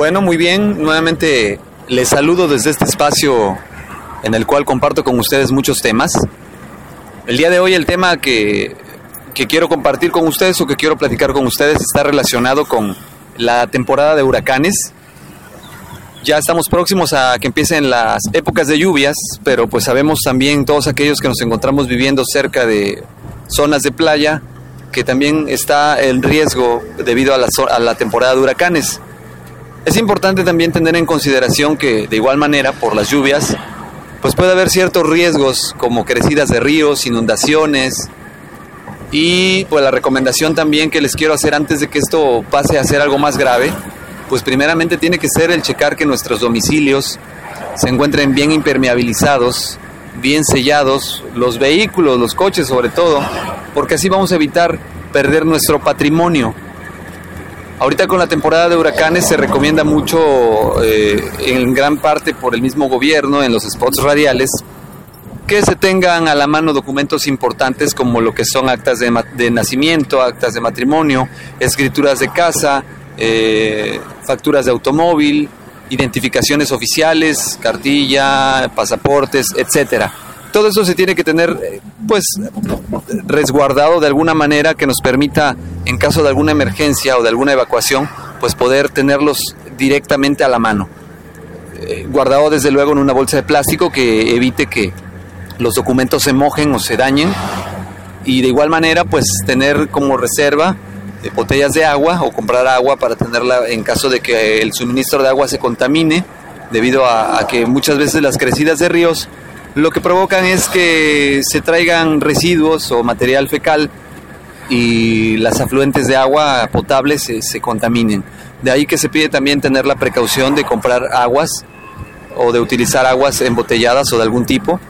Bueno, muy bien. Nuevamente les saludo desde este espacio en el cual comparto con ustedes muchos temas. El día de hoy el tema que, quiero compartir con ustedes o que quiero platicar con ustedes está relacionado con la temporada de huracanes. Ya estamos próximos a que empiecen las épocas de lluvias, pero pues sabemos también todos aquellos que nos encontramos viviendo cerca de zonas de playa, que también está el riesgo debido a la, temporada de huracanes. Es importante también tener en consideración que de igual manera por las lluvias pues puede haber ciertos riesgos como crecidas de ríos, inundaciones y pues la recomendación también que les quiero hacer antes de que esto pase a ser algo más grave, pues primeramente tiene que ser el checar que nuestros domicilios se encuentren bien impermeabilizados, bien sellados, los vehículos, los coches sobre todo, porque así vamos a evitar perder nuestro patrimonio. Ahorita con la temporada de huracanes se recomienda mucho, eh, en gran parte por el mismo gobierno, en los spots radiales, que se tengan a la mano documentos importantes como lo que son actas de, de nacimiento, actas de matrimonio, escrituras de casa, eh, facturas de automóvil, identificaciones oficiales, cartilla, pasaportes, etcétera. Todo eso se tiene que tener, eh, pues, resguardado de alguna manera que nos permita, en caso de alguna emergencia o de alguna evacuación, pues poder tenerlos directamente a la mano. Eh, guardado desde luego en una bolsa de plástico que evite que los documentos se mojen o se dañen. Y de igual manera, pues tener como reserva eh, botellas de agua o comprar agua para tenerla en caso de que el suministro de agua se contamine, debido a, a que muchas veces las crecidas de ríos lo que provocan es que se traigan residuos o material fecal y las afluentes de agua potable se, contaminen. De ahí que se pide también tener la precaución de comprar aguas o de utilizar aguas embotelladas o de algún tipo.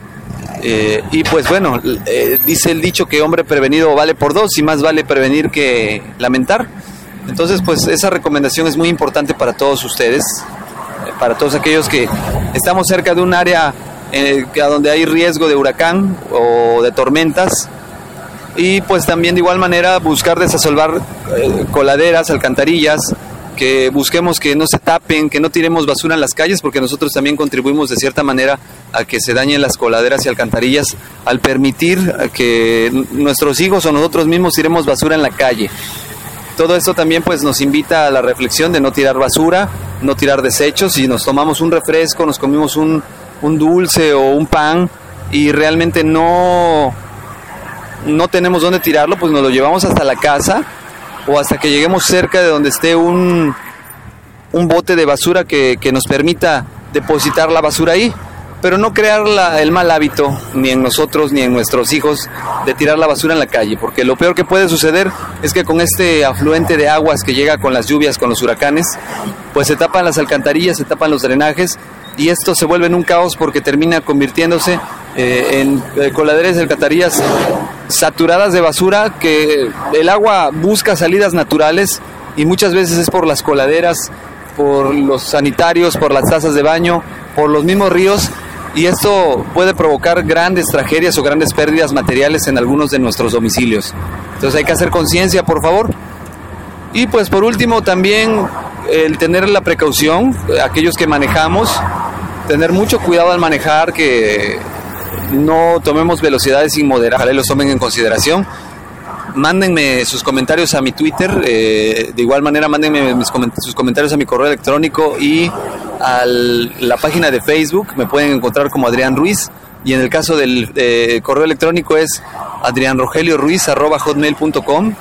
Eh, y pues bueno, eh, dice el dicho que hombre prevenido vale por dos y más vale prevenir que lamentar. Entonces pues esa recomendación es muy importante para todos ustedes, para todos aquellos que estamos cerca de un área eh, a donde hay riesgo de huracán o de tormentas. Y pues también de igual manera buscar desasolvar eh, coladeras, alcantarillas, que busquemos que no se tapen, que no tiremos basura en las calles, porque nosotros también contribuimos de cierta manera a que se dañen las coladeras y alcantarillas al permitir que nuestros hijos o nosotros mismos tiremos basura en la calle. Todo esto también pues nos invita a la reflexión de no tirar basura, no tirar desechos, si nos tomamos un refresco, nos comimos un, un dulce o un pan y realmente no, no tenemos dónde tirarlo, pues nos lo llevamos hasta la casa o hasta que lleguemos cerca de donde esté un, un bote de basura que, que nos permita depositar la basura ahí. Pero no crear la, el mal hábito ni en nosotros ni en nuestros hijos de tirar la basura en la calle, porque lo peor que puede suceder es que con este afluente de aguas que llega con las lluvias, con los huracanes, pues se tapan las alcantarillas, se tapan los drenajes y esto se vuelve en un caos porque termina convirtiéndose eh, en eh, coladeras de alcantarillas saturadas de basura que el agua busca salidas naturales y muchas veces es por las coladeras, por los sanitarios, por las tazas de baño, por los mismos ríos y esto puede provocar grandes tragedias o grandes pérdidas materiales en algunos de nuestros domicilios. Entonces hay que hacer conciencia, por favor. Y pues por último también el tener la precaución, aquellos que manejamos, tener mucho cuidado al manejar, que no tomemos velocidades inmoderadas, los tomen en consideración. Mándenme sus comentarios a mi Twitter, eh, de igual manera mándenme sus comentarios a mi correo electrónico y a la página de Facebook, me pueden encontrar como Adrián Ruiz y en el caso del eh, correo electrónico es adrianrogelioruiz.com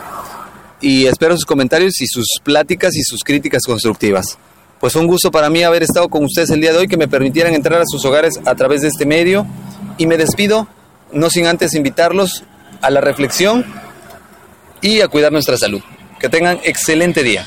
y espero sus comentarios y sus pláticas y sus críticas constructivas. Pues un gusto para mí haber estado con ustedes el día de hoy, que me permitieran entrar a sus hogares a través de este medio y me despido, no sin antes invitarlos a la reflexión y a cuidar nuestra salud. Que tengan excelente día.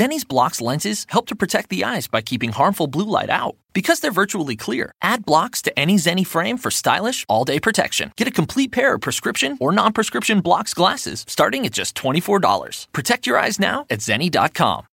Zenni's blocks lenses help to protect the eyes by keeping harmful blue light out. Because they're virtually clear, add blocks to any Zenni frame for stylish, all day protection. Get a complete pair of prescription or non prescription blocks glasses starting at just $24. Protect your eyes now at Zenni.com.